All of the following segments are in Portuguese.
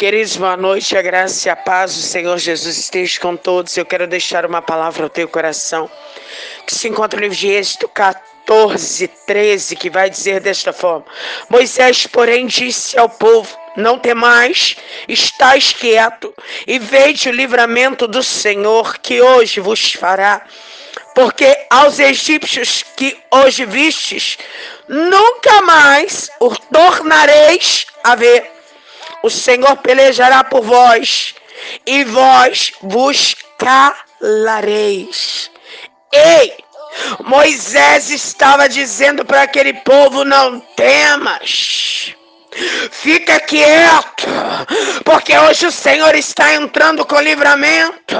Queridos, boa noite, a graça e a paz do Senhor Jesus esteja com todos. Eu quero deixar uma palavra ao teu coração, que se encontra no livro de Êxodo 14, 13, que vai dizer desta forma: Moisés, porém, disse ao povo: Não temais, estáis quieto, e veja o livramento do Senhor que hoje vos fará. Porque aos egípcios que hoje vistes, nunca mais o tornareis a ver o Senhor pelejará por vós e vós vos calareis. Ei! Moisés estava dizendo para aquele povo: não temas. Fica quieto, porque hoje o Senhor está entrando com livramento.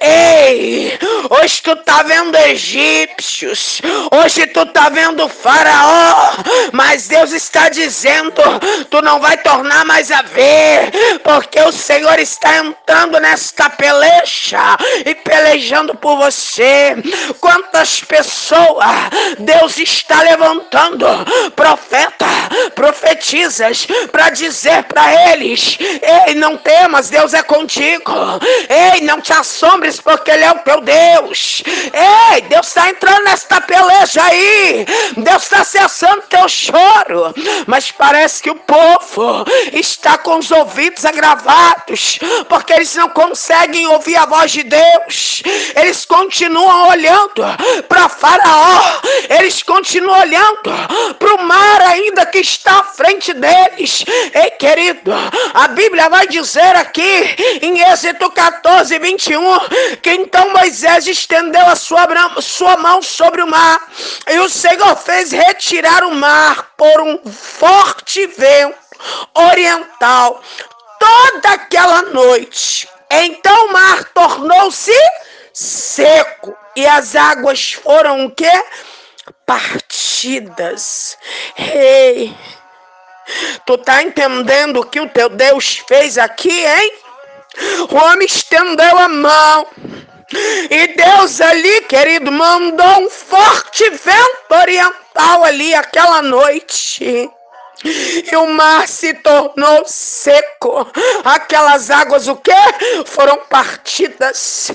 Ei, hoje tu tá vendo egípcios, hoje tu tá vendo faraó, mas Deus está dizendo, tu não vai tornar mais a ver, porque o Senhor está entrando nesta peleja e pelejando por você. Quantas pessoas Deus está levantando, profeta, profetiza para dizer para eles: Ei, não temas, Deus é contigo. Ei, não te assombres, porque Ele é o teu Deus. Ei, Deus está entrando nesta peleja aí. Deus está cessando teu choro. Mas parece que o povo está com os ouvidos agravados, porque eles não conseguem ouvir a voz de Deus. Eles continuam olhando para Faraó, eles continuam olhando para o mar ainda que está à frente deles. Ei, querido, a Bíblia vai dizer aqui em Êxodo 14, 21, que então Moisés estendeu a sua, sua mão sobre o mar, e o Senhor fez retirar o mar por um forte vento oriental toda aquela noite. Então o mar tornou-se seco e as águas foram o quê? Partidas. Ei, Tu tá entendendo o que o teu Deus fez aqui, hein? O homem estendeu a mão. E Deus ali, querido, mandou um forte vento oriental ali aquela noite e o mar se tornou seco. Aquelas águas o quê? Foram partidas.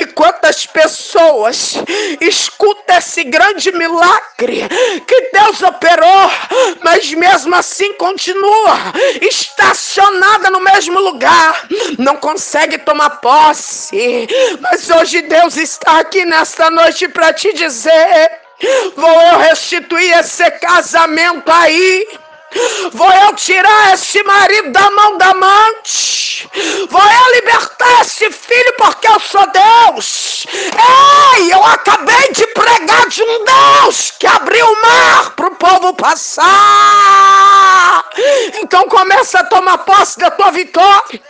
E quantas pessoas escuta esse grande milagre que Deus operou, mas mesmo assim continua estacionada no mesmo lugar, não consegue tomar posse. Mas hoje Deus está aqui nesta noite para te dizer: vou eu restituir esse casamento aí Vou eu tirar esse marido da mão da amante. Vou eu libertar esse filho porque eu sou Deus. Ei, eu acabei de pregar de um Deus que abriu o mar para o povo passar. Então começa a tomar posse da tua vitória.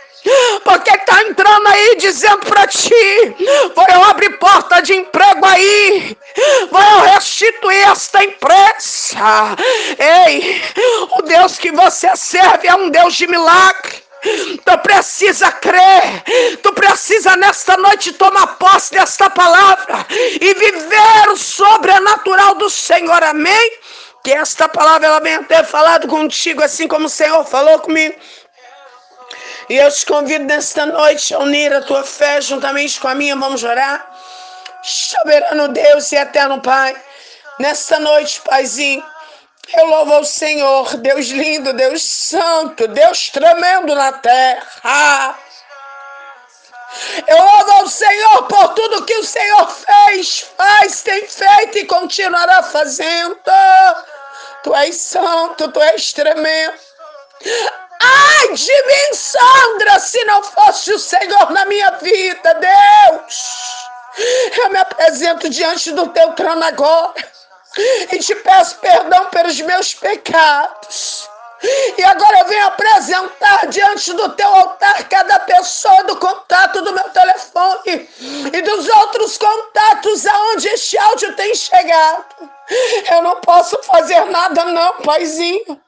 Porque está entrando aí dizendo para ti: vou porta de emprego aí, eu restituir esta empresa. Ei, o Deus que você serve é um Deus de milagre. Tu precisa crer, tu precisa nesta noite tomar posse desta palavra e viver o sobrenatural do Senhor, amém? Que esta palavra ela venha ter falado contigo, assim como o Senhor falou comigo. E eu te convido nesta noite a unir a tua fé juntamente com a minha. Vamos orar. Soberano Deus e eterno Pai, nesta noite, Paizinho, eu louvo ao Senhor, Deus lindo, Deus santo, Deus tremendo na terra. Eu louvo ao Senhor por tudo que o Senhor fez, faz, tem feito e continuará fazendo. Tu és santo, tu és tremendo. Ai de mim, Sandra, se não fosse o Senhor na minha vida, Deus. Eu me apresento diante do teu trono agora e te peço perdão pelos meus pecados. E agora eu venho apresentar diante do teu altar cada pessoa do contato do meu telefone e dos outros contatos aonde este áudio tem chegado. Eu não posso fazer nada, não, paizinho.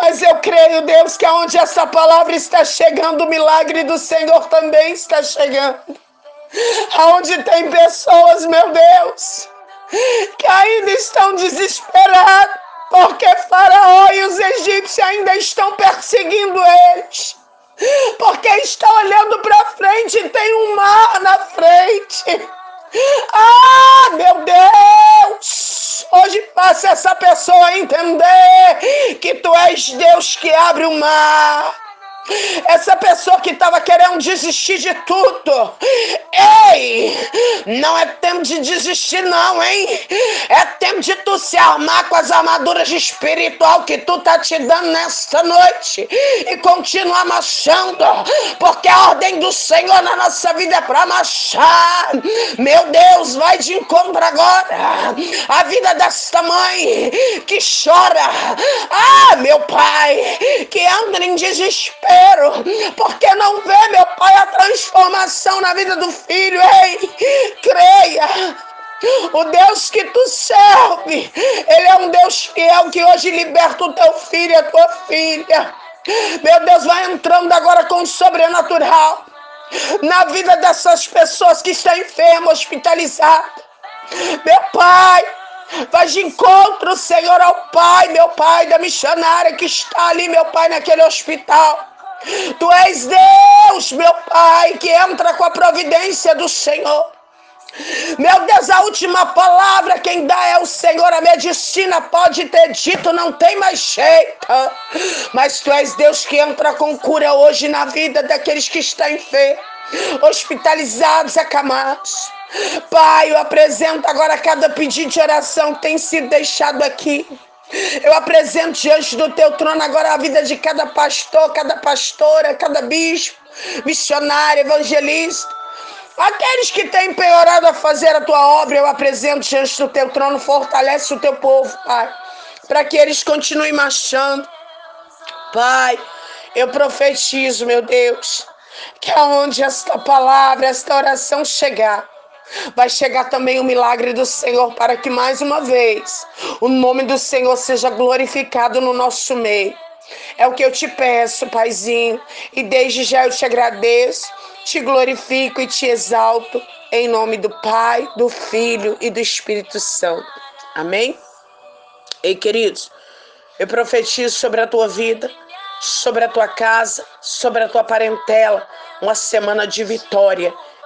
Mas eu creio, Deus, que aonde essa palavra está chegando, o milagre do Senhor também está chegando. Aonde tem pessoas, meu Deus, que ainda estão desesperadas, porque Faraó e os egípcios ainda estão perseguindo eles. olhando para frente e tem um mar na frente. Ah, meu Deus! Hoje faça essa pessoa entender que tu és Deus que abre o mar. Essa pessoa que estava querendo desistir de tudo. Ei, não é tempo de desistir, não, hein? É tempo de tu se armar com as armaduras espiritual que tu tá te dando nesta noite e continuar marchando, porque a ordem do Senhor na nossa vida é para marchar. Meu Deus, vai de encontro agora. A vida desta mãe que chora. Ah, meu pai, que entra em desespero porque não vê, meu Pai, a transformação na vida do filho. Ei, creia. O Deus que tu serve, Ele é um Deus fiel que hoje liberta o teu filho e a tua filha. Meu Deus, vai entrando agora com o sobrenatural na vida dessas pessoas que estão enfermas, hospitalizadas. Meu Pai, Vai de encontro, Senhor, ao Pai, meu Pai, da missionária que está ali, meu Pai, naquele hospital. Tu és Deus, meu Pai, que entra com a providência do Senhor. Meu Deus, a última palavra quem dá é o Senhor. A medicina pode ter dito, não tem mais jeito. Mas tu és Deus que entra com cura hoje na vida daqueles que estão enfermos, hospitalizados, acamados. Pai, eu apresento agora cada pedido de oração que tem sido deixado aqui. Eu apresento diante do teu trono agora a vida de cada pastor, cada pastora, cada bispo, missionário, evangelista. Aqueles que têm empenhorado a fazer a tua obra, eu apresento diante do teu trono, fortalece o teu povo, Pai, para que eles continuem marchando. Pai, eu profetizo, meu Deus, que aonde esta palavra, esta oração chegar, vai chegar também o milagre do Senhor para que mais uma vez o nome do Senhor seja glorificado no nosso meio. É o que eu te peço, Paizinho, e desde já eu te agradeço, te glorifico e te exalto em nome do Pai, do Filho e do Espírito Santo. Amém? Ei, queridos, eu profetizo sobre a tua vida, sobre a tua casa, sobre a tua parentela, uma semana de vitória